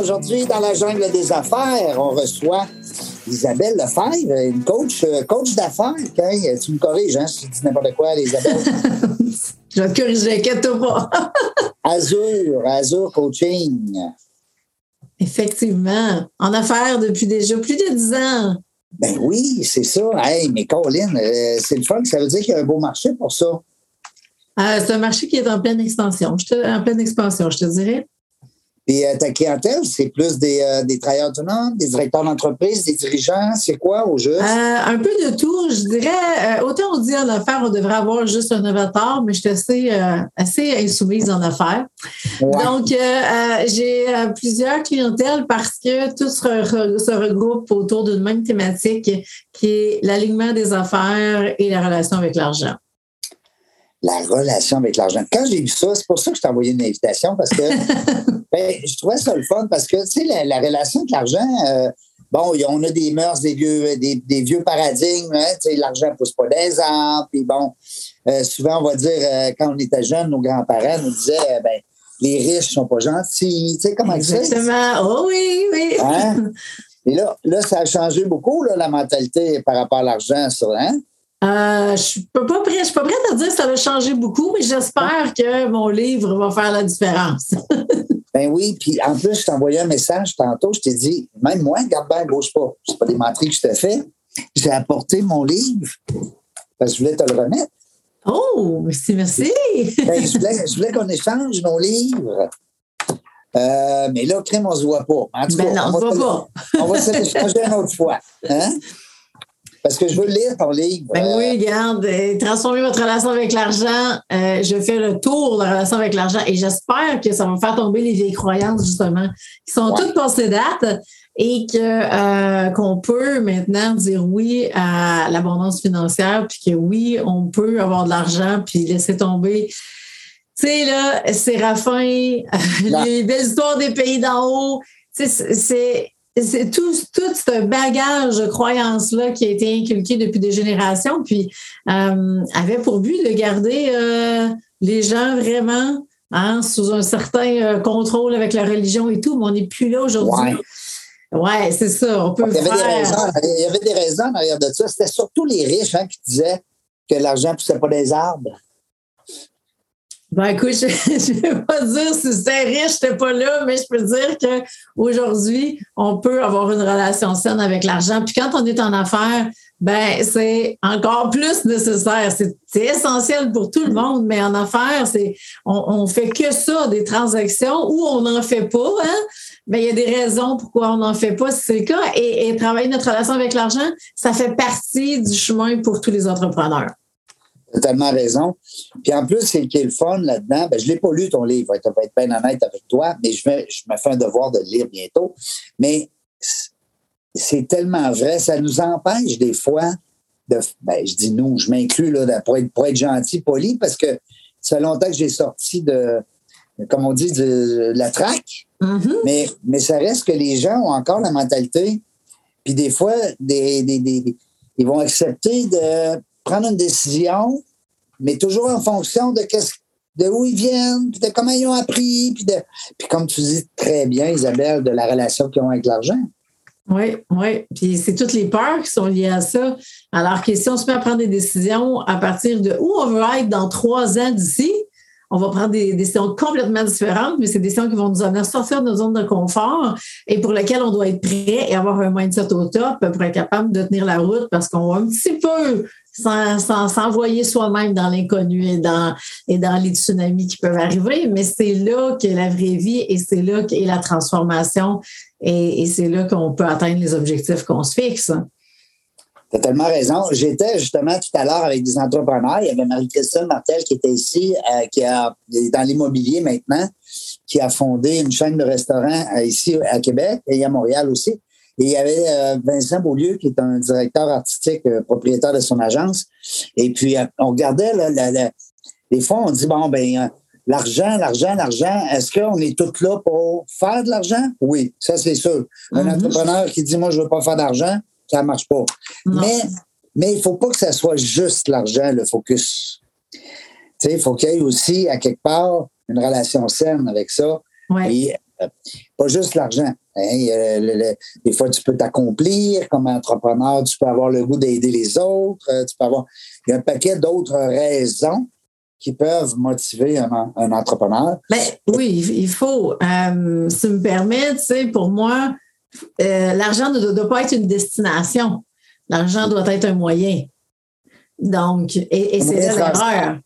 Aujourd'hui, dans la jungle des affaires, on reçoit Isabelle Lefebvre, une coach, euh, coach d'affaires. Hein? Tu me corriges hein, si je dis n'importe quoi, Isabelle. Je vais te corriger, inquiète-toi pas. Azure, Azure Coaching. Effectivement. En affaires depuis déjà plus de 10 ans. Ben oui, c'est ça. Hey, mais Colin, euh, c'est le fun. Ça veut dire qu'il y a un beau marché pour ça. Euh, c'est un marché qui est en pleine expansion. Je te- en pleine expansion, je te dirais. Puis euh, ta clientèle, c'est plus des, euh, des travailleurs autonomes, des directeurs d'entreprise, des dirigeants. C'est quoi au juste? Euh, un peu de tout. Je dirais, autant on dit en affaires, on devrait avoir juste un avatar, mais je suis assez, assez insoumise en affaires. Ouais. Donc, j'ai plusieurs clientèles parce que tout se, re- se regroupe autour d'une même thématique qui est l'alignement des affaires et la relation avec l'argent. La relation avec l'argent. Quand j'ai vu ça, c'est pour ça que je t'ai envoyé une invitation parce que ben, je trouvais ça le fun parce que, tu sais, la, la relation avec l'argent, euh, bon, on a des mœurs, des vieux, des, des vieux paradigmes, hein, tu sais, l'argent ne pousse pas des arbres, puis bon, euh, souvent, on va dire, euh, quand on était jeunes, nos grands-parents nous disaient, ben, les riches sont pas gentils, tu sais, comment ça? Exactement. Oh oui, oui. Hein? Et là, là, ça a changé beaucoup, là, la mentalité par rapport à l'argent, ça, hein? Euh, je suis pas pas prête, je suis pas prête à dire que ça va changer beaucoup, mais j'espère que mon livre va faire la différence. Ben oui, puis en plus, je t'ai envoyé un message tantôt, je t'ai dit, même moi, garde bien, bouge pas. C'est pas des menteries que je te fais. J'ai apporté mon livre parce que je voulais te le remettre. Oh, merci, merci. Ben, je voulais, je voulais qu'on échange nos livres. Euh, mais là, crème, on se voit pas. En tout Ben non, on, on va se voit on va se l'échanger une autre fois. Hein? Parce que je veux lire ton livre. Ben oui, regarde, euh, transformer votre relation avec l'argent. euh, je fais le tour de la relation avec l'argent et j'espère que ça va faire tomber les vieilles croyances, justement, qui sont Ouais. toutes passées date et que euh, qu'on peut maintenant dire oui à l'abondance financière, puis que oui, on peut avoir de l'argent, puis laisser tomber. Tu sais, là, Séraphin, les belles histoires des pays d'en haut, tu sais, c'est- c'est tout, tout ce bagage de croyances-là qui a été inculqué depuis des générations, puis euh, avait pour but de garder euh, les gens vraiment hein, sous un certain euh, contrôle avec la religion et tout, mais on n'est plus là aujourd'hui. Ouais, c'est ça. On peut il, y avait des raisons, il y avait des raisons en arrière de ça. C'était surtout les riches hein, qui disaient que l'argent ne poussait pas des arbres. Ben écoute, je ne vais pas dire si c'était riche, j'étais pas là, mais je peux dire qu'aujourd'hui, on peut avoir une relation saine avec l'argent. Puis quand on est en affaires, ben c'est encore plus nécessaire. C'est essentiel pour tout le monde, mais en affaires, c'est on, on fait que ça, des transactions, ou on n'en fait pas, hein? Mais il y a des raisons pourquoi on n'en fait pas, si c'est le cas. Et, et travailler notre relation avec l'argent, ça fait partie du chemin pour tous les entrepreneurs. Tu as tellement raison. Puis en plus, c'est qui est le fun là-dedans. Ben, je ne l'ai pas lu, ton livre. Je vais être bien honnête avec toi, mais je, vais, je me fais un devoir de le lire bientôt. Mais c'est tellement vrai. Ça nous empêche des fois de. Ben, je dis nous, je m'inclus là, de- pour, être, pour être gentil, poli, parce que ça fait longtemps que j'ai sorti de, comme on dit, de, la traque. Mhm. Mais, mais ça reste que les gens ont encore la mentalité. Puis des fois, des- des- des- ils vont accepter de prendre une décision, mais toujours en fonction de, qu'est-ce- de où ils viennent, puis de comment ils ont appris, puis, de, puis comme tu dis très bien, Isabelle, de la relation qu'ils ont avec l'argent. Oui, oui. Puis c'est toutes les peurs qui sont liées à ça. Alors que si on se met à prendre des décisions à partir de où on veut être dans trois ans d'ici, on va prendre des décisions complètement différentes, mais c'est des décisions qui vont nous amener à sortir de nos zones de confort et pour lesquelles on doit être prêt et avoir un mindset au top pour être capable de tenir la route parce qu'on va un petit peu sans s'envoyer soi-même dans l'inconnu et dans, les tsunamis qui peuvent arriver. Mais c'est là qu'est la vraie vie et c'est là qu'est la transformation et, c'est là qu'on peut atteindre les objectifs qu'on se fixe. Tu as tellement raison. J'étais justement tout à l'heure avec des entrepreneurs. Il y avait Marie-Christine Martel qui était ici, euh, qui a dans l'immobilier maintenant, qui a fondé une chaîne de restaurants euh, ici à Québec et à Montréal aussi. Et il y avait euh, Vincent Beaulieu, qui est un directeur artistique, propriétaire de son agence. Et puis, on regardait, là, des fois, on dit, bon, ben, l'argent, l'argent, l'argent, est-ce qu'on est tous là pour faire de l'argent? Oui, ça, c'est sûr. Un mm-hmm. entrepreneur qui dit, moi, je veux pas faire d'argent, ça marche pas. Mais, mais il ne faut pas que ça soit juste l'argent, le focus. Il faut qu'il y ait aussi, à quelque part, une relation saine avec ça. Et, euh, pas juste l'argent. Hein. des fois, tu peux t'accomplir comme entrepreneur, tu peux avoir le goût d'aider les autres, euh, tu peux avoir. Il y a un paquet d'autres raisons qui peuvent motiver un, entrepreneur. Ben, oui, il faut. Euh, si tu me permets, pour moi, euh, l'argent ne doit, pas être une destination. L'argent doit être un moyen. Donc, et, c'est l'erreur.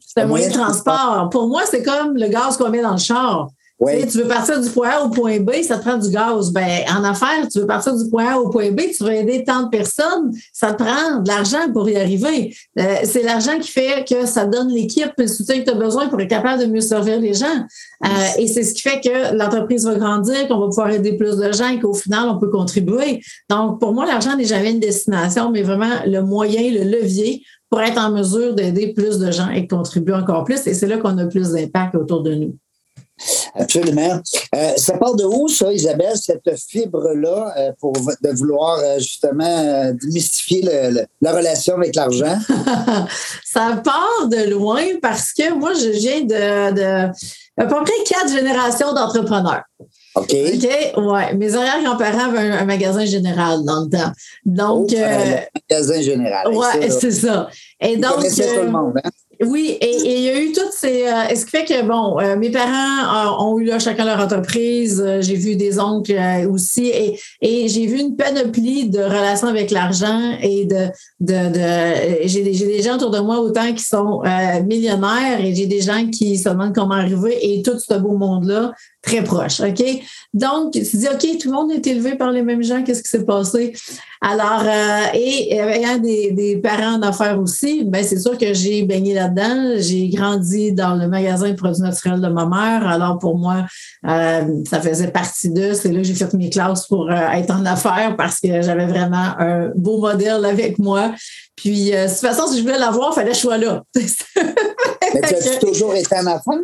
C'est un moyen de transport. Pour moi, c'est comme le gaz qu'on met dans le char. Tu veux partir du point A au point B, ça te prend du gaz. Ben, en affaires, tu veux partir du point A au point B, tu veux aider tant de personnes, ça te prend de l'argent pour y arriver. Euh, c'est l'argent qui fait que ça donne l'équipe, le soutien que tu as besoin pour être capable de mieux servir les gens. Euh, et c'est ce qui fait que l'entreprise va grandir, qu'on va pouvoir aider plus de gens et qu'au final, on peut contribuer. Donc, pour moi, l'argent n'est jamais une destination, mais vraiment le moyen, le levier pour être en mesure d'aider plus de gens et de contribuer encore plus. Et c'est là qu'on a plus d'impact autour de nous. Absolument. Euh, ça part de où, ça, Isabelle, cette fibre-là, euh, pour de vouloir euh, justement démystifier la relation avec l'argent? ça part de loin parce que moi, je viens de, de à peu près quatre générations d'entrepreneurs. OK. OK, ouais. Mes arrière-grands-parents avaient un, magasin général dans le temps. Donc. Oh, un magasin général. Ouais, c'est ça. Et donc. tout le monde, hein? Oui, et, il y a eu toutes ces. Euh, ce qui fait que, bon, euh, mes parents ont eu là, chacun leur entreprise. Euh, j'ai vu des oncles aussi. Et, et j'ai vu une panoplie de relations avec l'argent et de. de, de j'ai, des, j'ai des gens autour de moi autant qui sont millionnaires et j'ai des gens qui se demandent comment arriver et tout ce beau monde-là très proche. OK? Donc, tu dis, OK, tout le monde est élevé par les mêmes gens, qu'est-ce qui s'est passé? Alors, euh, et ayant des, des parents d'affaires aussi, ben c'est sûr que j'ai baigné là-dedans. J'ai grandi dans le magasin de produits naturels de ma mère. Alors, pour moi, euh, ça faisait partie d'eux. C'est là que j'ai fait mes classes pour euh, être en affaires parce que j'avais vraiment un beau modèle avec moi. Puis, de toute façon, si je voulais l'avoir, il fallait que je sois là. Mais tu as toujours été en affaires?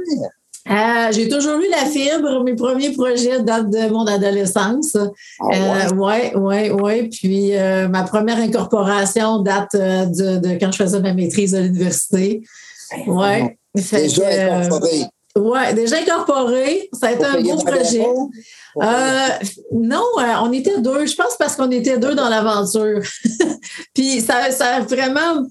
Euh, j'ai toujours eu la fibre. Mes premiers projets datent de mon adolescence. Ah euh, ouais. ouais, ouais, Puis euh, ma première incorporation date de, de, quand je faisais ma maîtrise à l'université. Ben, ouais. déjà incorporé. Ouais, déjà incorporé. Ça a été un beau projet. non, on était deux. Je pense parce qu'on était deux dans l'aventure. Puis ça, ça a vraiment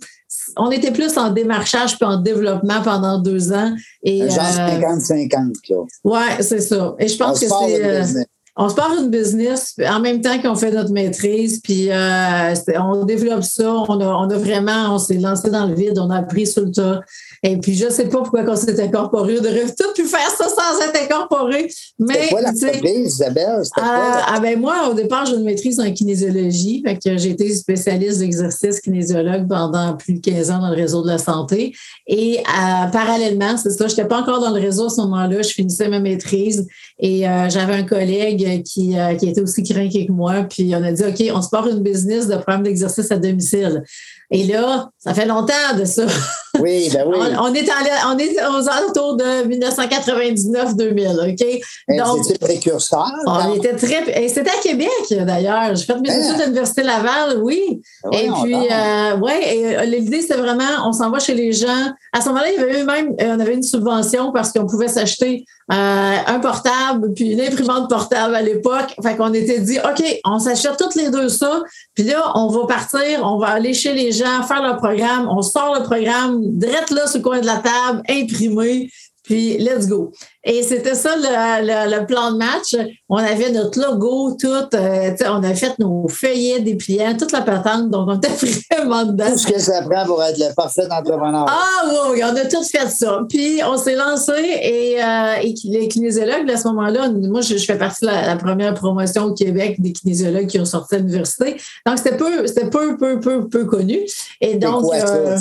on était plus en démarchage puis en développement pendant deux ans. Et, genre 50-50, euh, Oui, c'est ça. Et je pense que c'est. Euh, on se part une business en même temps qu'on fait notre maîtrise, puis euh, on développe ça. On a, on a vraiment, on s'est lancé dans le vide, on a appris sur le tas. Et puis, je ne sais pas pourquoi on s'est incorporé. On aurait tout pu faire ça sans être incorporé. Mais, quoi l'entreprise, Isabelle? Ah, ah, ben moi, au départ, j'ai une maîtrise en kinésiologie. Fait que j'ai été spécialiste d'exercice kinésiologue pendant plus de 15 ans dans le réseau de la santé. Et euh, parallèlement, c'est ça, je n'étais pas encore dans le réseau à ce moment-là. Je finissais ma maîtrise et euh, j'avais un collègue qui, euh, qui était aussi craqué que moi. Puis on a dit, OK, on se part une business de programme d'exercice à domicile. Et là, ça fait longtemps de ça. Oui, ben oui. on, est on est aux alentours de 1999-2000, OK? Donc, c'était précurseur. On était très. Et c'était à Québec, d'ailleurs. J'ai fait mes hein? études à l'Université Laval, oui. Ben et puis, euh, ouais, et euh, l'idée, c'était vraiment, on s'en va chez les gens. À ce moment-là, il y avait même, euh, on avait une subvention parce qu'on pouvait s'acheter un portable puis une imprimante portable à l'époque. Fait qu'on était dit, OK, on s'achète toutes les deux ça. Puis là, on va partir, on va aller chez les gens, faire leur programme, on sort le programme, direct là sur le coin de la table, imprimé. Puis let's go. Et c'était ça le, plan de match. On avait notre logo, tout. Euh, on a fait nos feuillets dépliants, toute la patente. Donc, on était vraiment dedans. Tout ce que ça prend pour être le parfait entrepreneur? Ah oui, on a tous fait ça. Puis, on s'est lancé et, euh, et les kinésiologues, à ce moment-là, moi, je, fais partie de la, première promotion au Québec des kinésiologues qui ont sorti à l'université. Donc, c'était peu, c'était peu, peu, peu, peu connu. Et donc, euh,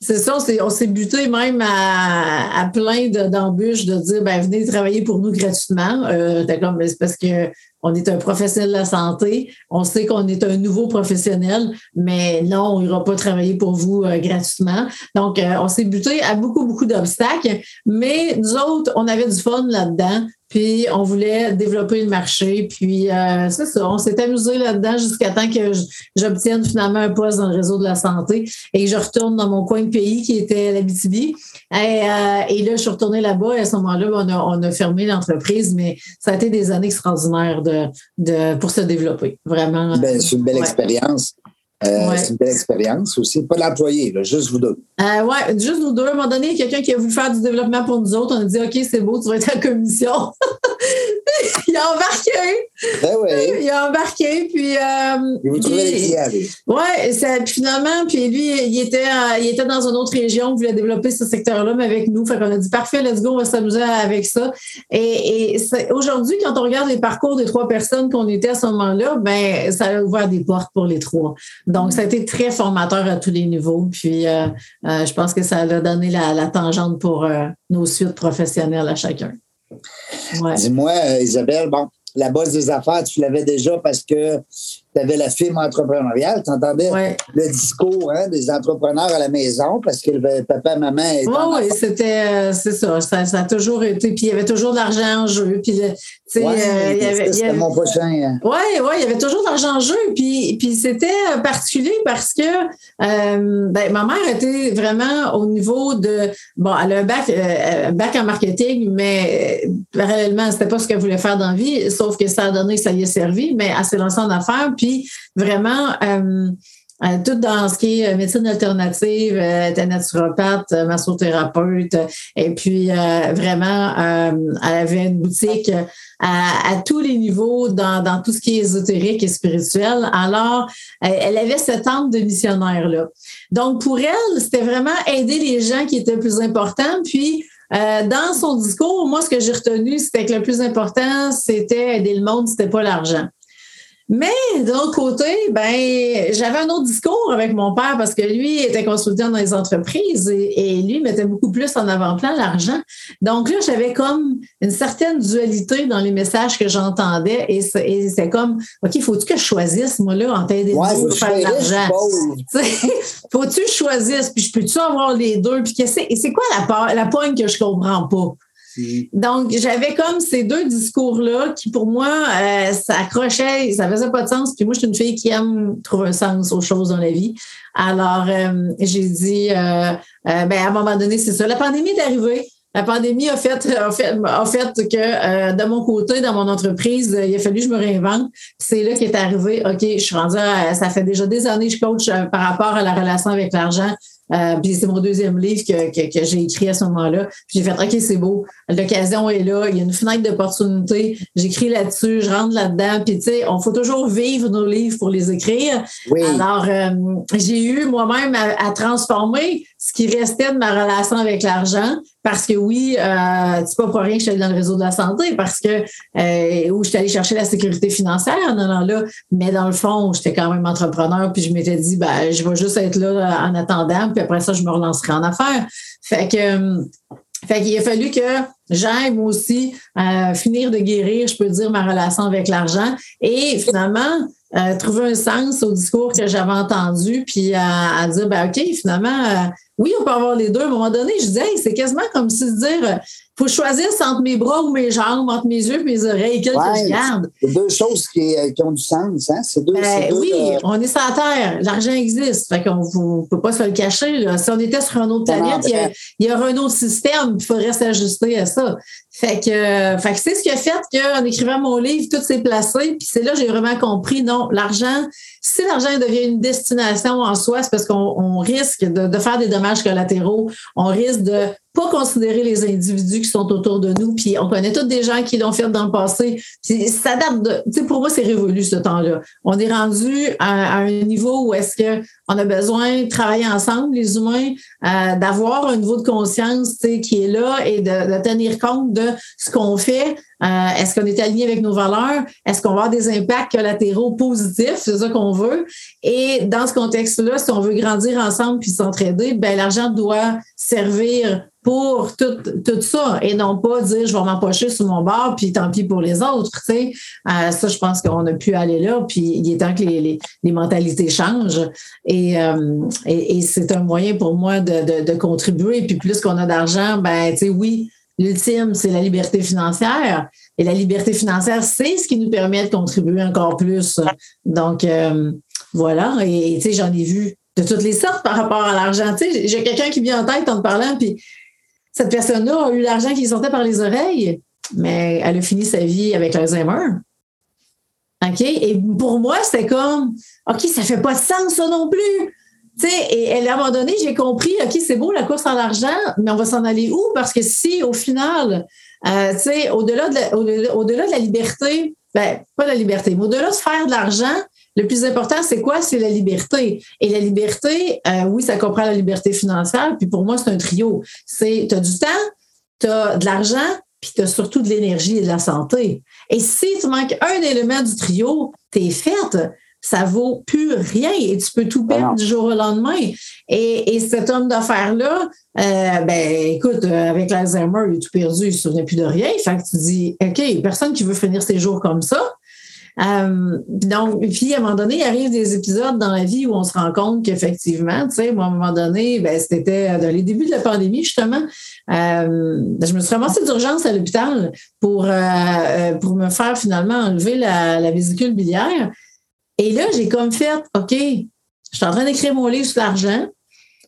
c'est ça, on s'est buté même à, à plein d'embûches de dire, ben, venez travailler pour nous gratuitement. Euh, c'est parce que on est un professionnel de la santé, on sait qu'on est un nouveau professionnel, mais non, on n'ira pas travailler pour vous euh, gratuitement. Donc, euh, on s'est buté à beaucoup, beaucoup d'obstacles, mais nous autres, on avait du fun là-dedans. Puis on voulait développer le marché. Puis euh, c'est ça, on s'est amusé là-dedans jusqu'à temps que j'obtienne finalement un poste dans le réseau de la santé et que je retourne dans mon coin de pays qui était l'Abitibi. Et, euh, et là, je suis retournée là-bas et à ce moment-là, on a, on a fermé l'entreprise, mais ça a été des années extraordinaires de, de, pour se développer. Vraiment. Ben, c'est une belle expérience. Euh, c'est une belle expérience aussi. Pas l'employé, juste vous deux. Euh, oui, juste nous deux. À un moment donné, quelqu'un qui a voulu faire du développement pour nous autres, on a dit OK, c'est beau, tu vas être en commission. il a embarqué. Ben. Il a embarqué, puis. Euh, il vous trouvez les clients, Oui, finalement, puis lui, il était, il était dans une autre région, il voulait développer ce secteur-là, mais avec nous. Fait qu'on a dit parfait, let's go, on va s'amuser avec ça. Et, et aujourd'hui, quand on regarde les parcours des trois personnes qu'on était à ce moment-là, ben ça a ouvert des portes pour les trois. Donc, ça a été très formateur à tous les niveaux. Puis, euh, euh, je pense que ça a donné la, tangente pour euh, nos suites professionnelles à chacun. Dis-moi, Isabelle, bon, la base des affaires, tu l'avais déjà parce que tu avais la firme entrepreneuriale, tu entendais le discours hein, des entrepreneurs à la maison parce que le papa maman étaient. Oui, oui, c'était, euh, c'est ça, ça, a toujours été. Puis il y avait toujours de l'argent en jeu. Puis, euh, c'était mon prochain. Oui, hein. oui, il y avait toujours de l'argent en jeu. Puis, puis c'était particulier parce que euh, ben, ma mère était vraiment au niveau de. Bon, elle a un bac, bac en marketing, mais parallèlement, c'était pas ce qu'elle voulait faire dans la vie, sauf que ça a donné, ça y est servi, mais elle s'est lancée en affaires. Puis vraiment, euh, euh, tout dans ce qui est euh, médecine alternative, euh, naturopathe, massothérapeute, et puis vraiment, elle avait une boutique à, tous les niveaux dans, tout ce qui est ésotérique et spirituel. Alors, elle avait cette âme de missionnaire-là. Donc, pour elle, c'était vraiment aider les gens qui étaient plus important, puis dans son discours, moi, ce que j'ai retenu, c'était que le plus important, c'était aider le monde, c'était pas l'argent. Mais de l'autre côté, ben, j'avais un autre discours avec mon père parce que lui était consultant dans les entreprises et, lui mettait beaucoup plus en avant-plan l'argent. Donc là, j'avais comme une certaine dualité dans les messages que j'entendais et c'est comme, OK, faut-tu que je choisisse, moi, là, en tête des ouais, pour faire de l'argent? faut-tu que je choisisse, puis je peux-tu avoir les deux? Puis c'est quoi la, la poigne que je comprends pas? Donc, j'avais comme ces deux discours-là qui, pour moi, euh, ça accrochait, ça faisait pas de sens. Puis moi, je suis une fille qui aime trouver un sens aux choses dans la vie. Alors, euh, j'ai dit, euh, ben, à un moment donné, c'est ça. La pandémie est arrivée. La pandémie a fait, a fait, a fait que de mon côté, dans mon entreprise, il a fallu que je me réinvente. C'est là qu'est arrivé, OK, je suis rendue ça fait déjà des années que je coach par rapport à la relation avec l'argent. Euh, puis c'est mon deuxième livre que, que, j'ai écrit à ce moment-là. Puis j'ai fait OK, c'est beau. L'occasion est là. Il y a une fenêtre d'opportunité. J'écris là-dessus, je rentre là-dedans. Puis tu sais, on faut toujours vivre nos livres pour les écrire. Alors, euh, j'ai eu moi-même à, transformer ce qui restait de ma relation avec l'argent. Parce que oui, euh, c'est pas pour rien que je suis allée dans le réseau de la santé, parce que euh, où je suis allée chercher la sécurité financière en allant là, mais dans le fond, j'étais quand même entrepreneur, puis je m'étais dit, ben, je vais juste être là en attendant, puis après ça, je me relancerai en affaires. Fait que fait qu'il a fallu que j'aime aussi euh, finir de guérir, je peux dire, ma relation avec l'argent. Et finalement, euh, trouver un sens au discours que j'avais entendu, puis à, dire, ben OK, finalement, euh, oui, on peut avoir les deux. À un moment donné, je disais, c'est quasiment comme si se dire, faut choisir entre mes bras ou mes jambes, entre mes yeux et mes oreilles, quel que je garde. C'est deux choses qui, qui, ont du sens, hein? C'est deux, ben, oui, on est sur la Terre, l'argent existe, fait qu'on ne peut pas se le cacher. Là. Si on était sur une autre planète, il y, a, aurait un autre système, il faudrait s'ajuster à ça. Fait que, fait que c'est ce qui a fait qu'en écrivant mon livre, tout s'est placé. Puis c'est là que j'ai vraiment compris, non, l'argent, Si l'argent devient une destination en soi, c'est parce qu'on risque de, faire des dommages collatéraux, on risque de pas considérer les individus qui sont autour de nous. Puis on connaît tous des gens qui l'ont fait dans le passé. Puis ça date de, tu sais, pour moi, c'est révolu ce temps-là. On est rendu à, un niveau où est-ce que on a besoin de travailler ensemble, les humains, euh, d'avoir un niveau de conscience, qui est là et de, de tenir compte de ce qu'on fait. Euh, est-ce qu'on est aligné avec nos valeurs? Est-ce qu'on va avoir des impacts collatéraux positifs? C'est ça qu'on veut. Et dans ce contexte-là, si on veut grandir ensemble puis s'entraider, ben l'argent doit servir pour tout, ça et non pas dire je vais m'empocher sur mon bord puis tant pis pour les autres. Euh, ça, je pense qu'on a pu aller là. Puis il est temps que les, mentalités changent. Et, euh, et, c'est un moyen pour moi de, de, de contribuer. Puis plus qu'on a d'argent, ben tu sais, oui, l'ultime, c'est la liberté financière. Et la liberté financière, c'est ce qui nous permet de contribuer encore plus. Donc, euh, voilà. Et tu sais, j'en ai vu de toutes les sortes par rapport à l'argent. Tu sais, j'ai quelqu'un qui vient en tête en te parlant, puis cette personne-là a eu l'argent qui sortait par les oreilles, mais elle a fini sa vie avec l'Alzheimer. OK? Et pour moi, c'était comme, OK, ça fait pas de sens, ça non plus. Tu sais, et, à un moment donné, j'ai compris, OK, c'est beau la course à l'argent, mais on va s'en aller où? Parce que si, au final, euh, tu sais, au-delà de, la, au-delà de la liberté, ben, pas la liberté, mais au-delà de faire de l'argent, le plus important, c'est quoi? C'est la liberté. Et la liberté, euh, oui, ça comprend la liberté financière. Puis pour moi, c'est un trio. C'est, tu as du temps, tu as de l'argent, puis tu as surtout de l'énergie et de la santé. Et si tu manques un élément du trio, tu es faite. Ça vaut plus rien et tu peux tout perdre du jour au lendemain. Et, et cet homme d'affaires-là, euh, ben écoute, euh, avec l'Alzheimer, il a tout perdu, il ne se souvenait plus de rien. Fait que tu dis, OK, personne qui veut finir ses jours comme ça. Euh, donc, puis à un moment donné, il arrive des épisodes dans la vie où on se rend compte qu'effectivement, tu sais, à un moment donné, ben, c'était dans les débuts de la pandémie, justement, euh, je me suis ramassée d'urgence à l'hôpital pour, euh, pour me faire finalement enlever la, la vésicule biliaire. Et là, j'ai comme fait, OK, je suis en train d'écrire mon livre sur l'argent.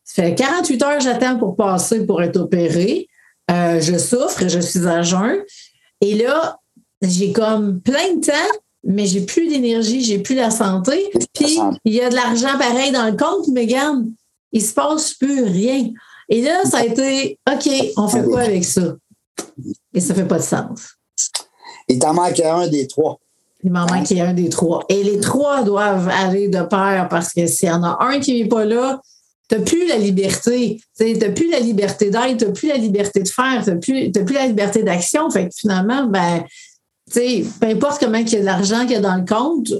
Ça fait 48 heures j'attends pour passer pour être opéré. Euh, je souffre, je suis à jeun. Et là, j'ai comme plein de temps mais j'ai plus d'énergie, j'ai plus la santé. Puis il y a de l'argent pareil dans le compte, mais regarde, il se passe plus rien. Et là, ça a été OK, on fait quoi avec ça? Et ça fait pas de sens. Il t'en manque un des trois. Il m'en manque un des trois. Et les trois doivent aller de pair parce que s'il y en a un qui n'est pas là, tu n'as plus la liberté. Tu n'as plus la liberté d'être, tu n'as plus la liberté de faire, tu n'as plus, plus, la liberté d'action. Fait que finalement, ben, peu importe comment il y a de l'argent qu'il y a dans le compte,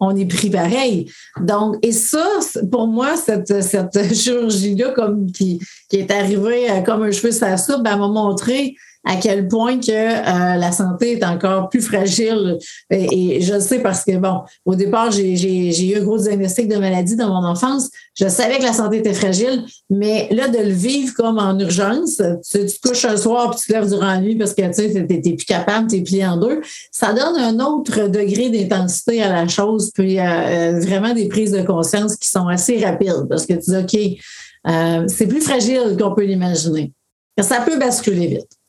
on est pris pareil. Donc, et ça, pour moi, cette, cette chirurgie-là, comme qui, qui est arrivée euh, comme un cheveu sur la soupe, ben, m'a montré à quel point que euh, la santé est encore plus fragile. Et, je sais parce que, bon, au départ, j'ai eu un gros diagnostic de maladie dans mon enfance. Je savais que la santé était fragile, mais là, de le vivre comme en urgence, tu, tu te couches un soir puis tu te lèves durant la nuit parce que tu sais, t'es plus capable, t'es plié en deux, ça donne un autre degré d'intensité à la chose, puis euh, euh, vraiment des prises de conscience qui sont assez rapides parce que tu dis, OK, c'est plus fragile qu'on peut l'imaginer. Ça peut basculer vite.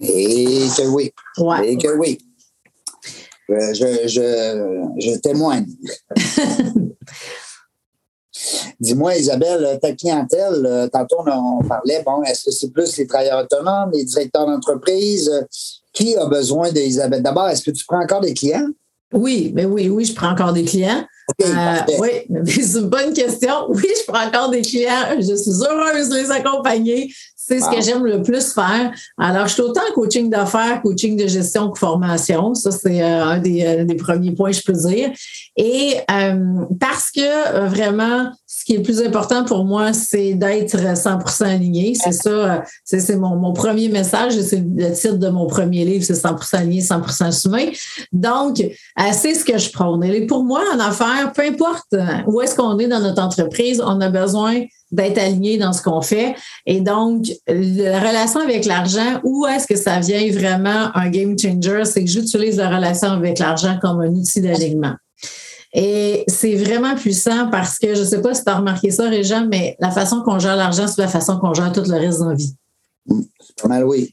Et que oui. Et que oui. Je, je, je témoigne. Dis-moi, Isabelle, ta clientèle, tantôt on parlait, bon, est-ce que c'est plus les travailleurs autonomes, les directeurs d'entreprise? Qui a besoin d'Isabelle? D'abord, est-ce que tu prends encore des clients? Oui, mais oui, oui, je prends encore des clients. euh, oui, c'est une bonne question. Oui, je prends encore des clients. Je suis heureuse de les accompagner. C'est ce que j'aime le plus faire. Alors, je suis autant coaching d'affaires, coaching de gestion que formation. Ça, c'est euh, un des, euh, des, premiers points, je peux dire. Et euh, parce que vraiment, ce qui est le plus important pour moi, c'est d'être 100% aligné. C'est ça, c'est mon, mon, premier message. C'est le titre de mon premier livre, c'est 100% aligné, 100% humain. Donc, c'est ce que je prône. Et pour moi, en affaires, peu importe où est-ce qu'on est dans notre entreprise, on a besoin d'être aligné dans ce qu'on fait. Et donc, la relation avec l'argent, où est-ce que ça vient vraiment un game changer? C'est que j'utilise la relation avec l'argent comme un outil d'alignement. Et c'est vraiment puissant parce que je ne sais pas si tu as remarqué ça, Réjean, mais la façon qu'on gère l'argent, c'est la façon qu'on gère tout le reste de la vie. Mal, oui.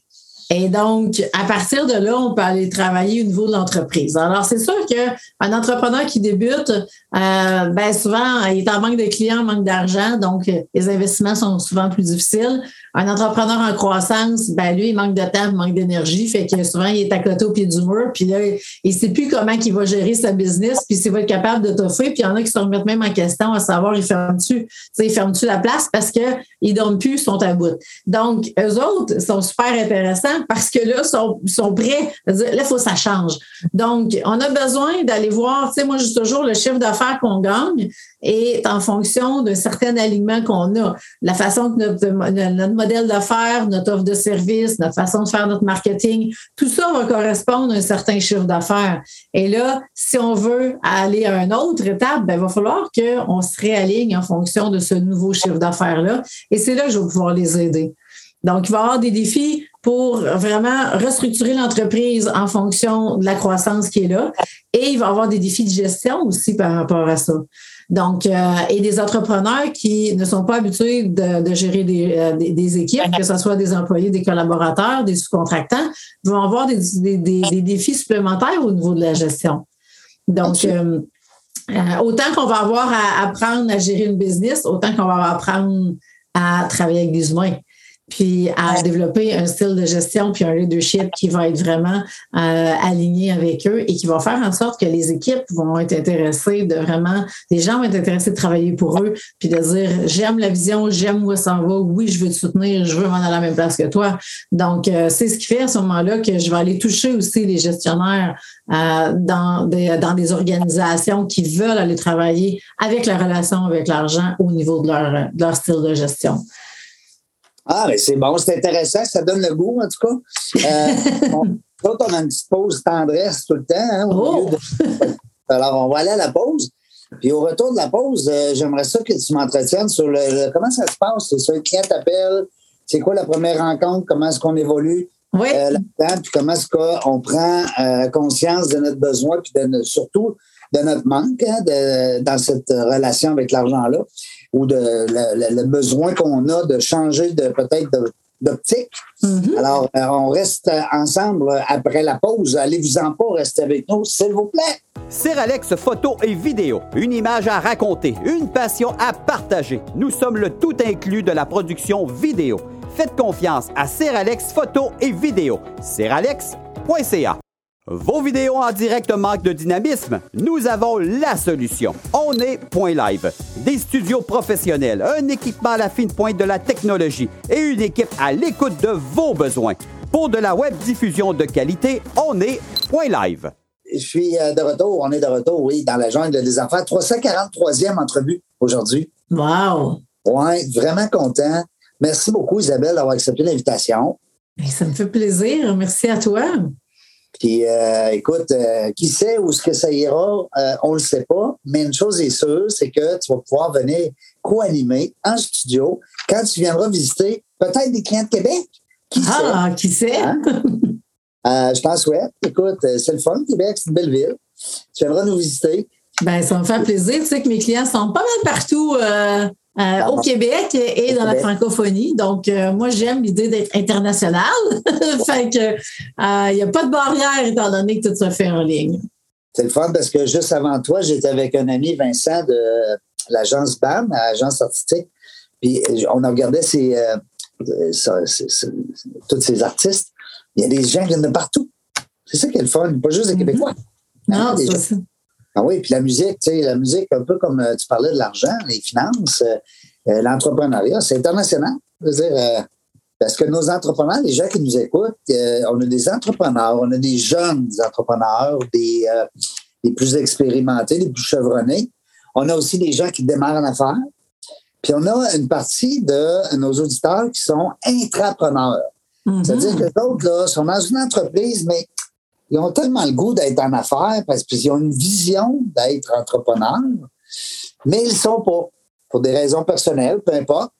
Et donc, à partir de là, on peut aller travailler au niveau de l'entreprise. Alors, c'est sûr qu'un entrepreneur qui débute, euh, ben souvent, il est en manque de clients, manque d'argent, donc les investissements sont souvent plus difficiles. Un entrepreneur en croissance, ben lui, il manque de temps, il manque d'énergie, fait que souvent, il est à côté au pied du mur, puis là, il sait plus comment il va gérer sa business, puis s'il va être capable de t'offrir, puis il y en a qui se remettent même en question à savoir, il ferme-tu, il ferme-tu la place parce qu'ils dorment plus, ils sont à bout. Donc, eux autres sont super intéressants parce que là, sont, sont prêts là, il faut que ça change. Donc, on a besoin d'aller voir, tu sais, moi, juste toujours le chiffre d'affaires qu'on gagne est en fonction d'un certain alignement qu'on a. La façon que notre, modèle d'affaires, notre offre de service, notre façon de faire notre marketing, tout ça va correspondre à un certain chiffre d'affaires. Et là, si on veut aller à une autre étape, ben, il va falloir qu'on se réaligne en fonction de ce nouveau chiffre d'affaires-là. Et c'est là que je vais pouvoir les aider. Donc, il va y avoir des défis pour vraiment restructurer l'entreprise en fonction de la croissance qui est là. Et il va y avoir des défis de gestion aussi par rapport à ça. Donc, euh, et des entrepreneurs qui ne sont pas habitués de, gérer euh, des, des, équipes, que ce soit des employés, des collaborateurs, des sous-contractants, vont avoir des, des, défis supplémentaires au niveau de la gestion. Donc, euh, autant qu'on va avoir à apprendre à gérer une business, autant qu'on va apprendre à travailler avec des humains puis à développer un style de gestion puis un leadership qui va être vraiment euh, aligné avec eux et qui va faire en sorte que les équipes vont être intéressées de vraiment, les gens vont être intéressés de travailler pour eux puis de dire j'aime la vision, j'aime où ça va, oui, je veux te soutenir, je veux m'en aller à la même place que toi. Donc, euh, c'est ce qui fait à ce moment-là que je vais aller toucher aussi les gestionnaires euh, dans, des, dans des organisations qui veulent aller travailler avec la relation avec l'argent au niveau de leur, de leur style de gestion. Ah, mais c'est bon, c'est intéressant, ça donne le goût, en tout cas. Euh, on, on a une petite pause tendresse tout le temps. Hein, oh! Alors, on va aller à la pause. Puis au retour de la pause, euh, j'aimerais ça que tu m'entretiennes sur le, comment ça se passe. C'est le client t'appelle, c'est quoi la première rencontre, comment est-ce qu'on évolue oui. euh, là-dedans, puis comment est-ce qu'on prend euh, conscience de notre besoin, puis de, surtout de notre manque hein, de, dans cette relation avec l'argent-là ou de le, besoin qu'on a de changer de peut-être d'optique. Mm-hmm. Alors, euh, on reste ensemble après la pause. Allez-vous-en pas, restez avec nous, s'il vous plaît. Seralex Photo et Vidéo. Une image à raconter, une passion à partager. Nous sommes le tout inclus de la production vidéo. Faites confiance à Seralex Photo et Vidéo. Seralex.ca vos vidéos en direct manquent de dynamisme? Nous avons la solution. On est Point Live. Des studios professionnels, un équipement à la fine pointe de la technologie et une équipe à l'écoute de vos besoins. Pour de la web diffusion de qualité, on est Point Live. Je suis euh, de retour, on est de retour, oui, dans la jungle des affaires. 343e entrevue aujourd'hui. Wow! Oui, vraiment content. Merci beaucoup, Isabelle, d'avoir accepté l'invitation. Ça me fait plaisir. Merci à toi. Puis, euh, écoute, euh, qui sait où ce que ça ira, euh, on le sait pas. Mais une chose est sûre, c'est que tu vas pouvoir venir co-animer en studio quand tu viendras visiter peut-être des clients de Québec. Qui ah, qui sait? Hein? je pense, ouais. Écoute, c'est le fun, Québec, c'est une belle ville. Tu viendras nous visiter. Ben, ça me fait plaisir. Tu sais que mes clients sont pas mal partout euh, au Québec et dans la francophonie. Donc, euh, moi, j'aime l'idée d'être international. fait que il euh, n'y a pas de barrière étant donné que tout se fait en ligne. C'est le fun parce que juste avant toi, j'étais avec un ami Vincent de l'agence BAM, l'agence artistique. Puis on a regardé ces, tous ces artistes. Il y a des gens qui viennent de partout. C'est ça qui est le fun, pas juste des mm-hmm. Québécois. Non, c'est ça. Ah oui, puis la musique, tu sais, la musique, un peu comme euh, tu parlais de l'argent, les finances, euh, euh, l'entrepreneuriat, c'est international. Je veux dire, parce que nos entrepreneurs, les gens qui nous écoutent, on a des entrepreneurs, on a des jeunes entrepreneurs, des, plus expérimentés, des plus chevronnés. On a aussi des gens qui démarrent en affaires. Puis on a une partie de nos auditeurs qui sont intrapreneurs. Mm-hmm. C'est-à-dire que d'autres, là, sont dans une entreprise, mais ils ont tellement le goût d'être en affaires parce qu'ils ont une vision d'être entrepreneurs, mais ils ne sont pas, pour des raisons personnelles, peu importe.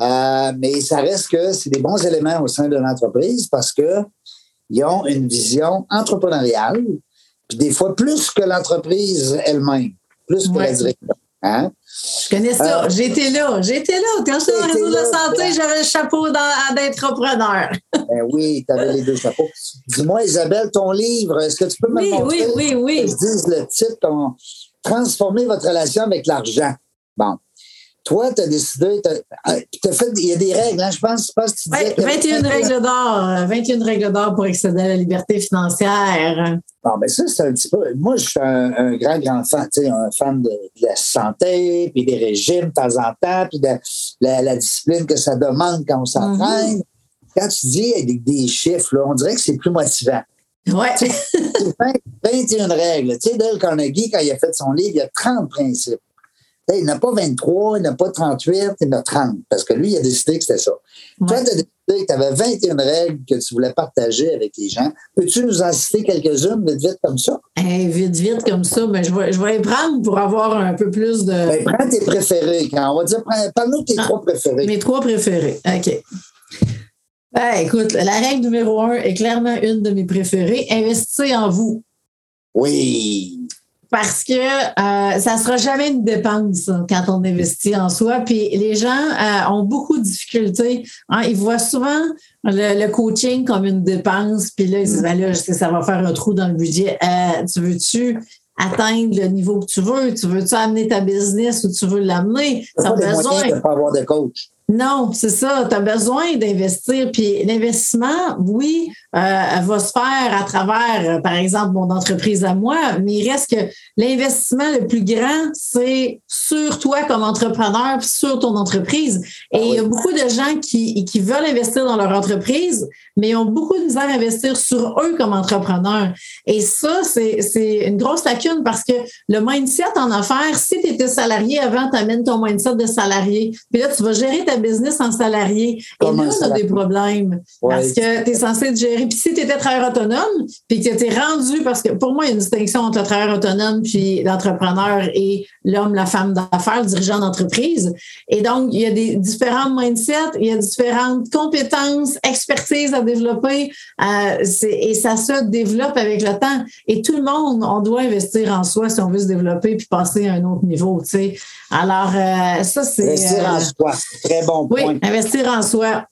Euh, mais ça reste que c'est des bons éléments au sein de l'entreprise parce qu'ils ont une vision entrepreneuriale, puis des fois plus que l'entreprise elle-même, plus que la direction. Hein? Je connais ça. Euh, J'étais là. J'étais là. Quand j'étais dans le réseau de la santé, j'avais le chapeau d'entrepreneur. Ben oui, tu avais les deux chapeaux. Dis-moi, Isabelle, ton livre, est-ce que tu peux me Oui, le montrer? oui, oui, oui. Que je dise le titre, ton- Transformer votre relation avec l'argent? Bon. Toi, tu as décidé, t'as- ah, fait, il y a des règles, hein, je pense, je pense que tu disais Ouais, qu'il y avait 21 règles d'or. euh, 21 règles d'or pour accéder à la liberté financière. Bon, ben ça, c'est un petit peu. Moi, je suis un, un grand, grand fan, tu sais, un fan de, de la santé, puis des régimes de temps en temps, puis de la, la discipline que ça demande quand on s'entraîne. Quand tu dis avec des chiffres, là, on dirait que c'est plus motivant. Ouais. C'est 20 21 règles. Tu sais, Dale Carnegie, quand il a fait son livre, il y a 30 principes. Il n'a pas 23, il n'a pas 38, il en a 30. Parce que lui, il a décidé que c'était ça. Toi, tu as décidé que tu avais 21 règles que tu voulais partager avec les gens. Peux-tu nous en citer quelques-unes, vite, vite, comme ça? Hey, vite, vite, comme ça, mais je vais, je vais les prendre pour avoir un peu plus de. Ben, prends tes préférés. Quand on va dire, parle-nous de tes Ah. trois préférés. Mes trois préférés. OK. Ben, écoute, la règle numéro un est clairement une de mes préférées. Investissez en vous. Oui. Parce que euh, ça ne sera jamais une dépense hein, quand on investit en soi. Puis les gens euh, ont beaucoup de difficultés. hein. Ils voient souvent le, le coaching comme une dépense. Puis là, ils disent, ben là, je sais, ça va faire un trou dans le budget. Euh, tu veux-tu atteindre le niveau que tu veux? Tu veux-tu amener ta business où tu veux l'amener? Ça a besoin. de ne pas avoir de coach. Non, c'est ça. Tu as besoin d'investir. Puis l'investissement, oui, euh, va se faire à travers, euh, par exemple, mon entreprise à moi, mais il reste que l'investissement le plus grand, c'est sur toi comme entrepreneur, puis sur ton entreprise. Et Ah il y a beaucoup de gens qui, qui veulent investir dans leur entreprise, mais ils ont beaucoup de misère à investir sur eux comme entrepreneurs. Et ça, c'est c'est une grosse lacune parce que le mindset en affaires, si tu étais salarié avant, tu amènes ton mindset de salarié. Puis là, tu vas gérer ta business en salarié. Comme Et là, on a des problèmes. Ouais. Parce que tu es censé te gérer. Puis si tu étais travailleur autonome, puis que tu étais rendu, parce que pour moi, il y a une distinction entre le travailleur autonome puis l'entrepreneur et l'homme, la femme d'affaires, le dirigeant d'entreprise. Et donc, il y a des différents mindsets, il y a différentes compétences, expertises à développer. euh, et ça se développe avec le temps. Et tout le monde, on doit investir en soi si on veut se développer puis passer à un autre niveau. tu sais. Alors, euh, ça, c'est. Investir en euh, soi. Très bon oui, investir en soi.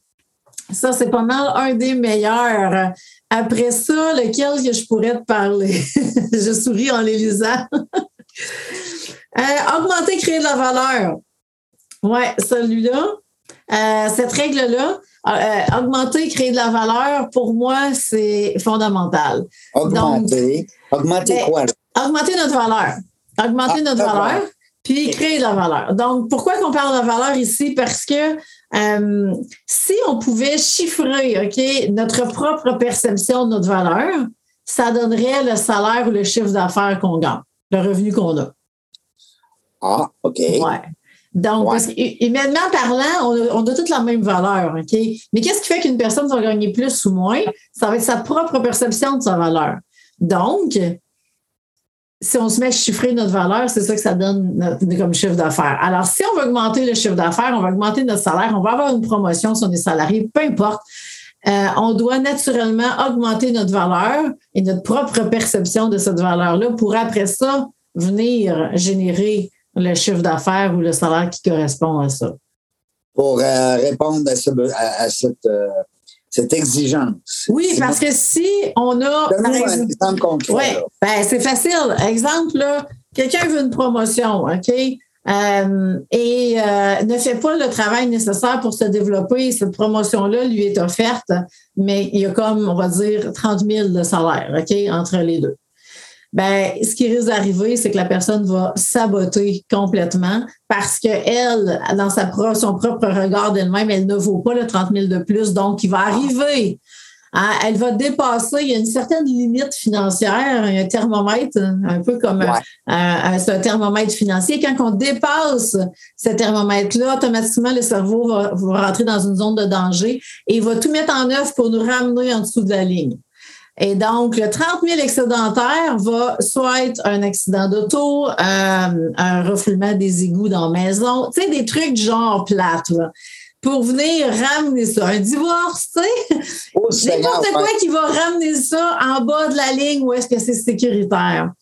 Ça, c'est pas mal un des meilleurs. Après ça, lequel que je pourrais te parler? je souris en les lisant. Euh, augmenter, créer de la valeur. Oui, celui-là. Euh, cette règle-là, euh, augmenter, créer de la valeur, pour moi, c'est fondamental. Augmenter. Augmenter Ben, quoi? Augmenter notre valeur. Augmenter Ah, notre valeur, puis créer de la valeur. Donc, pourquoi qu'on parle de valeur ici? Parce que euh, si on pouvait chiffrer OK, notre propre perception de notre valeur, ça donnerait le salaire ou le chiffre d'affaires qu'on gagne, le revenu qu'on a. Ah, OK. Ouais. Donc, Ouais. parce que, humainement parlant, on a, on a toutes la même valeur, OK? Mais qu'est-ce qui fait qu'une personne va gagner plus ou moins? Ça va être sa propre perception de sa valeur. Donc, si on se met à chiffrer notre valeur, c'est ça que ça donne comme chiffre d'affaires. Alors, si on veut augmenter le chiffre d'affaires, on va augmenter notre salaire, on va avoir une promotion si on est salarié, peu importe. Euh, on doit naturellement augmenter notre valeur et notre propre perception de cette valeur-là pour après ça venir générer le chiffre d'affaires ou le salaire qui correspond à ça. Pour euh, répondre à cette, euh, cette exigence. Oui, parce que si on a. par un exemple- exemple concret. Oui, ben, c'est facile. Exemple, là, quelqu'un veut une promotion, OK? Euh, et euh, ne fait pas le travail nécessaire pour se développer. Cette promotion-là lui est offerte, mais il y a comme, on va dire, 30 000 de salaire, OK, entre les deux. Ben, ce qui risque d'arriver, c'est que la personne va saboter complètement parce qu'elle, dans sa son propre regard d'elle-même, elle ne vaut pas le 30 000 de plus. Donc, il va arriver Hein, elle va dépasser, il y a une certaine limite financière, un thermomètre, un peu comme un- Ouais. un, un- c'est un thermomètre financier. Quand on dépasse ce thermomètre-là, automatiquement, le cerveau va, va rentrer dans une zone de danger et il va tout mettre en œuvre pour nous ramener en dessous de la ligne. Et donc, le 30 000 excédentaire va soit être un accident d'auto, euh, un refoulement des égouts dans la maison, tu sais, des trucs du genre plate, là, pour venir ramener ça. Un divorce, tu sais, Oh, N'importe quoi qui va ramener ça en bas de la ligne où est-ce que c'est sécuritaire.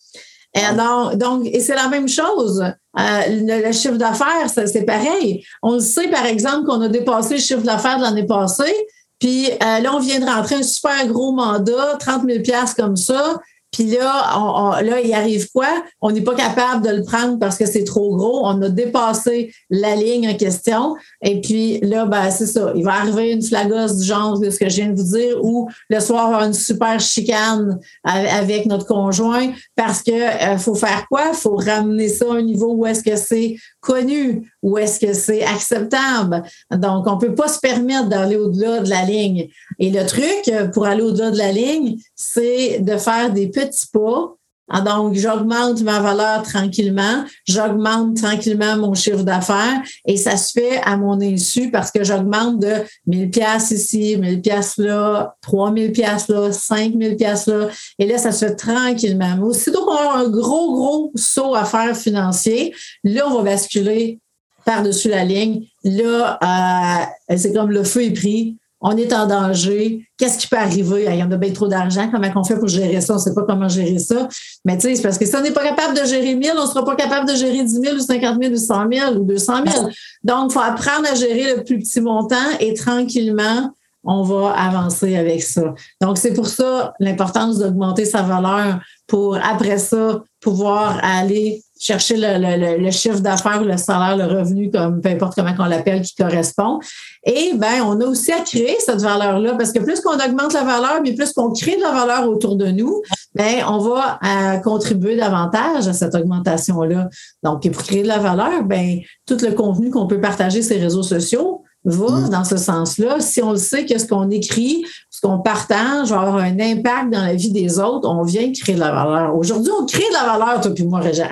Et donc, donc, et c'est la même chose. le, chiffre d'affaires, c'est pareil. On sait, par exemple, qu'on a dépassé le chiffre d'affaires de l'année passée. Puis là, on vient de rentrer un super gros mandat, 30 000 comme ça. Puis là, là, il arrive quoi? On n'est pas capable de le prendre parce que c'est trop gros. On a dépassé la ligne en question. Et puis là, ben, c'est ça. Il va arriver une flagosse du genre de ce que je viens de vous dire, ou le soir, avoir une super chicane avec notre conjoint parce que euh, faut faire quoi? Il faut ramener ça à un niveau où est-ce que c'est connu, où est-ce que c'est acceptable. Donc, on peut pas se permettre d'aller au-delà de la ligne. Et le truc pour aller au-delà de la ligne, c'est de faire des petits pas. Ah, donc, j'augmente ma valeur tranquillement, j'augmente tranquillement mon chiffre d'affaires et ça se fait à mon insu parce que j'augmente de 1000 pièces ici, 1000 pièces là, 3000 pièces là, 5000 pièces là et là ça se fait tranquillement. Mais aussitôt qu'on a un gros gros saut à faire financier, là on va basculer par-dessus la ligne. Là, euh, c'est comme le feu est pris on est en danger, qu'est-ce qui peut arriver? Il y en a bien trop d'argent, comment on fait pour gérer ça? On ne sait pas comment gérer ça. Mais tu sais, c'est parce que si on n'est pas capable de gérer 1000, on ne sera pas capable de gérer 10 000 ou 50 000 ou 100 000 ou 200 000. Donc, il faut apprendre à gérer le plus petit montant et tranquillement, on va avancer avec ça. Donc, c'est pour ça l'importance d'augmenter sa valeur pour, après ça, pouvoir aller chercher le, chiffre d'affaires, le salaire, le revenu, comme peu importe comment on l'appelle, qui correspond. Et ben, on a aussi à créer cette valeur-là, parce que plus qu'on augmente la valeur, mais plus qu'on crée de la valeur autour de nous, ben, on va euh, contribuer davantage à cette augmentation-là. Donc, pour créer de la valeur, ben, tout le contenu qu'on peut partager sur les réseaux sociaux, va mm. dans ce sens-là. Si on le sait que ce qu'on écrit, ce qu'on partage va avoir un impact dans la vie des autres, on vient créer de la valeur. Aujourd'hui, on crée de la valeur, toi puis moi, Régent.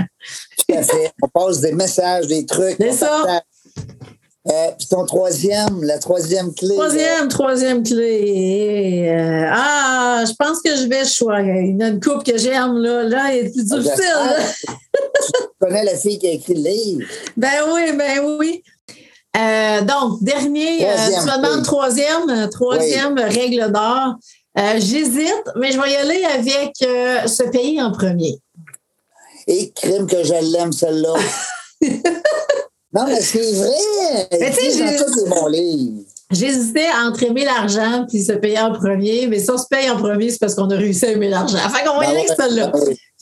Tout à fait. On passe des messages, des trucs. C'est ça. Euh, puis ton troisième, la troisième clé. Troisième, troisième clé. Euh, ah, je pense que je vais choisir. Il y a une coupe que j'aime, là. Là, elle est plus difficile. tu connais la fille qui a écrit le livre? Ben oui, ben oui. Euh, donc, dernier, euh, tu me demandes troisième, euh, troisième règle d'or. J'hésite, mais je vais y aller avec ce pays en premier. Et crime que je l'aime, celle-là. non, mais c'est vrai. Mais tu sais, J'hésitais entre aimer l'argent puis se payer en premier, mais si on se paye en premier, c'est parce qu'on a réussi à aimer l'argent. Fait qu'on va y aller avec celle-là.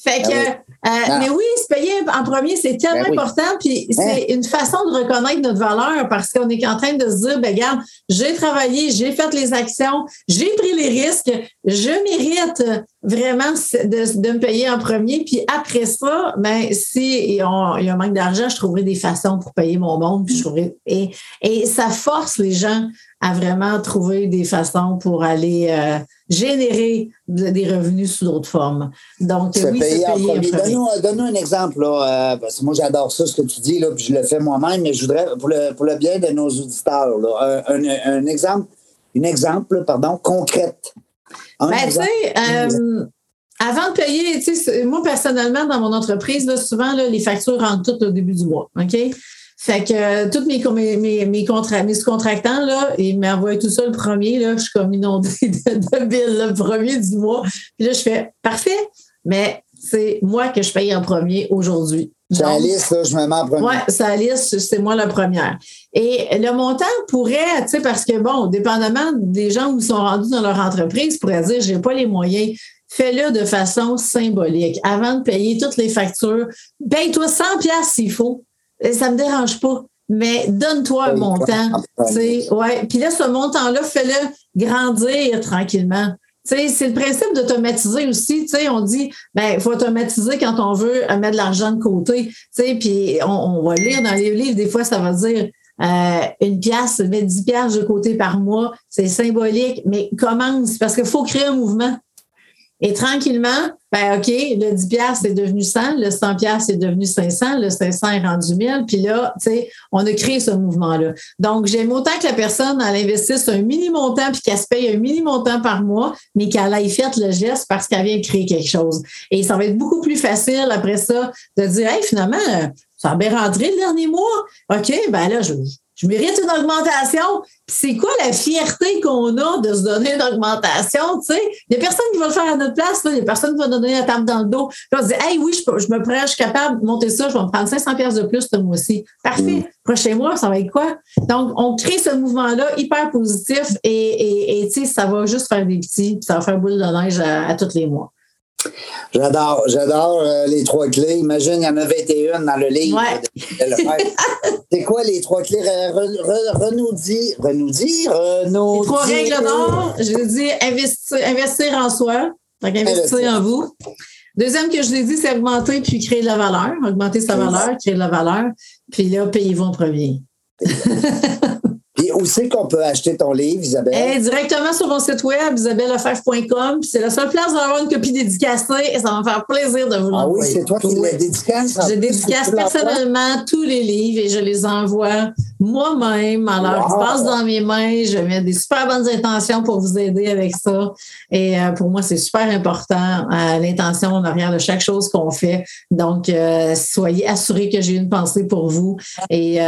Fait ben que euh, mais oui, se payer en premier, c'est tellement ben important. Puis hein? c'est une façon de reconnaître notre valeur parce qu'on est en train de se dire, ben regarde, j'ai travaillé, j'ai fait les actions, j'ai pris les risques, je mérite vraiment de, de, me payer en premier. Puis après ça, ben si il y a un manque d'argent, je trouverai des façons pour payer mon monde. Puis je trouverai, et, et ça force les gens à vraiment trouver des façons pour aller euh, générer des revenus sous d'autres formes. Donc, oui, payer Donne-nous, donne un exemple, là, euh, parce que moi, j'adore ça, ce que tu dis, là, puis je le fais moi-même, mais je voudrais, pour le, pour le bien de nos auditeurs, là, un, un, exemple, une exemple, pardon, concrète. Ben, tu sais, euh, avant de payer, tu sais, moi, personnellement, dans mon entreprise, là, souvent, là, les factures rentrent toutes au début du mois, OK? Fait que euh, tous mes, mes, mes, mes sous-contractants, là, ils m'envoient tout ça le premier. Là, je suis comme inondée de, de billes le premier du mois. Puis là, je fais parfait, mais c'est moi que je paye en premier aujourd'hui. C'est la liste, là, je me mets en premier. Oui, c'est la liste, c'est moi la première. Et le montant pourrait, tu sais, parce que, bon, dépendamment des gens où ils sont rendus dans leur entreprise, pourrait dire, j'ai pas les moyens. Fais-le de façon symbolique. Avant de payer toutes les factures, paye-toi 100 pièces s'il faut ça me dérange pas. Mais donne-toi un montant. Ouais. Puis là, ce montant-là, fais-le grandir tranquillement. C'est le principe d'automatiser aussi. On dit, ben, faut automatiser quand on veut mettre de l'argent de côté. Puis on, va lire dans les livres, des fois, ça va dire euh, une pièce, mettre 10 pièces de côté par mois. C'est symbolique, mais commence parce qu'il faut créer un mouvement. Et tranquillement, ben OK, le 10 c'est devenu 100, le 100 c'est devenu 500, le 500 est rendu 1000, puis là, tu sais, on a créé ce mouvement-là. Donc, j'aime autant que la personne, elle investisse un mini-montant puis qu'elle se paye un mini-montant par mois, mais qu'elle aille faire le geste parce qu'elle vient créer quelque chose. Et ça va être beaucoup plus facile après ça de dire, hey, finalement, ça a bien rentré le dernier mois. OK, ben là, je, je mérite une augmentation. Puis c'est quoi la fierté qu'on a de se donner une augmentation, tu sais? Il n'y a personne qui va le faire à notre place, là. Il n'y a personne qui va donner la table dans le dos. Puis on se dit, hey, oui, je, je me prends, je suis capable de monter ça, je vais me prendre 500 pièces de plus ce mois-ci. Parfait. Mm. Prochain mois, ça va être quoi? Donc, on crée ce mouvement-là hyper positif et, et, et tu sais, ça va juste faire des petits, puis ça va faire boule de neige à, à tous les mois. J'adore, j'adore euh, les trois clés. Imagine, il y en a 21 dans le livre. Ouais. C'est quoi les trois clés? Re- re- re- dire, dire, Les trois dire. règles d'or, je l'ai dit, investir, investir en soi. Donc, investir Investir. en vous. Deuxième que je l'ai dit, c'est augmenter puis créer de la valeur. Augmenter sa valeur, créer de la valeur. Puis là, payez-vous en premier. Où c'est qu'on peut acheter ton livre, Isabelle? Eh, directement sur mon site web, isabellefebvre.com. Puis C'est la seule place d'avoir une copie dédicacée et ça va me faire plaisir de vous ah oui, l'envoyer. c'est toi qui Oui. la dédicace. Je dédicace personnellement tous les livres et je les envoie moi-même. Alors, Wow. ils passent dans mes mains. Je mets des super bonnes intentions pour vous aider avec ça. Et euh, pour moi, c'est super important, euh, l'intention en arrière de chaque chose qu'on fait. Donc, euh, soyez assurés que j'ai une pensée pour vous. Et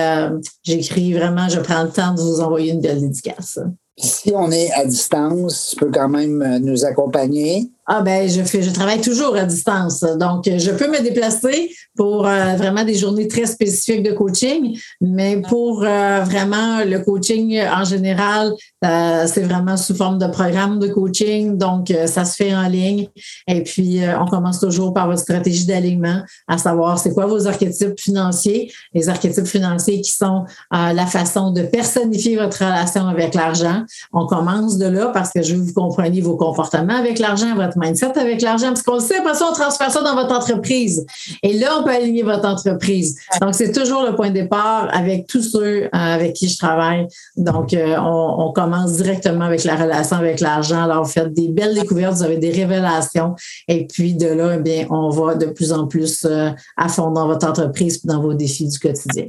j'écris vraiment, je prends le temps de vous envoyer une belle dédicace. Si on est à distance, tu peux quand même nous accompagner. Ah ben, je fais, je travaille toujours à distance. Donc, je peux me déplacer pour euh, vraiment des journées très spécifiques de coaching, mais pour euh, vraiment le coaching en général, euh, c'est vraiment sous forme de programme de coaching. Donc, ça se fait en ligne. Et puis, on commence toujours par votre stratégie d'alignement, à savoir c'est quoi vos archétypes financiers, les archétypes financiers qui sont la façon de personnifier votre relation avec l'argent. On commence de là parce que je veux que vous compreniez vos comportements avec l'argent, votre avec l'argent, parce qu'on le sait, après ça, on transfère ça dans votre entreprise. Et là, on peut aligner votre entreprise. Donc, c'est toujours le point de départ avec tous ceux euh, avec qui je travaille. Donc, euh, on, commence directement avec la relation avec l'argent. Alors, vous faites des belles découvertes, vous avez des révélations. Et puis, de là, eh bien, on va de plus en plus euh, à fond dans votre entreprise et dans vos défis du quotidien.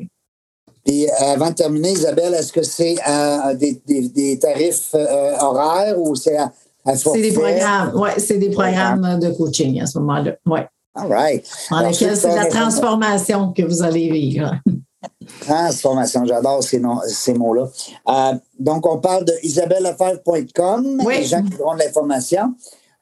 Euh, avant de terminer, Isabelle, est-ce que c'est des, tarifs horaires ou c'est C'est des programmes, ouais, c'est des programmes de coaching à ce moment-là. Ouais. All right. Alors, lesquels c'est la transformation que vous allez vivre. Transformation, j'adore ces, mots-là. Euh, donc, on parle de isabellefebvre.com, Oui. les gens qui auront de l'information.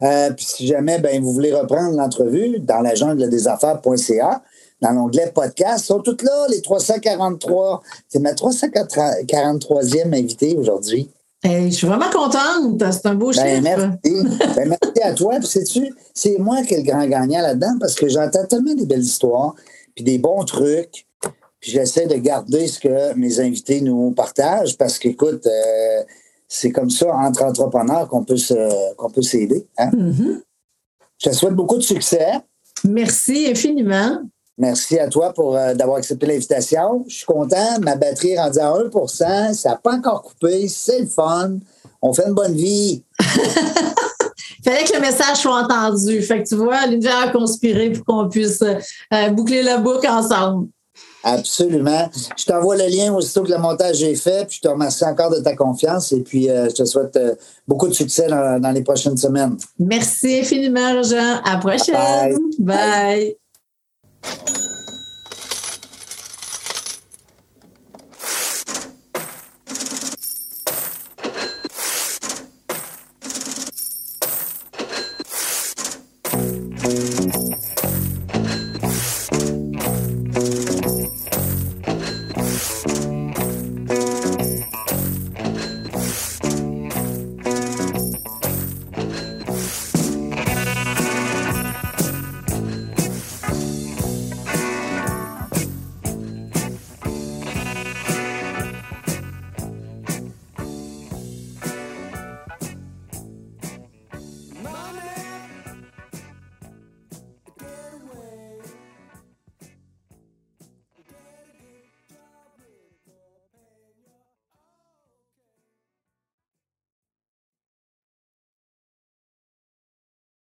Euh, puis si jamais ben, vous voulez reprendre l'entrevue dans la jungle des affaires.ca, dans l'onglet podcast, sont toutes là, les 343. C'est ma 343e invité aujourd'hui. Et je suis vraiment contente. C'est un beau Ben, chiffre. merci. Ben, merci à toi. Puis sais-tu, c'est moi qui est le grand gagnant là-dedans parce que j'entends tellement des belles histoires, puis des bons trucs. Puis j'essaie de garder ce que mes invités nous partagent parce qu'écoute, euh, c'est comme ça entre entrepreneurs qu'on peut se, qu'on peut s'aider. hein. Mhm. Je te souhaite beaucoup de succès. Merci infiniment. Merci à toi pour euh, d'avoir accepté l'invitation. Je suis content. Ma batterie est rendue à 1% Ça n'a pas encore coupé. C'est le fun. On fait une bonne vie. Il fallait que le message soit entendu. Fait que tu vois, l'univers a conspiré pour qu'on puisse euh, boucler la boucle ensemble. Absolument. Je t'envoie le lien aussitôt que le montage est fait, puis je te remercie encore de ta confiance et puis euh, je te souhaite euh, beaucoup de succès dans, dans les prochaines semaines. Merci infiniment, Jean. À la prochaine. Bye. Bye. Thank you.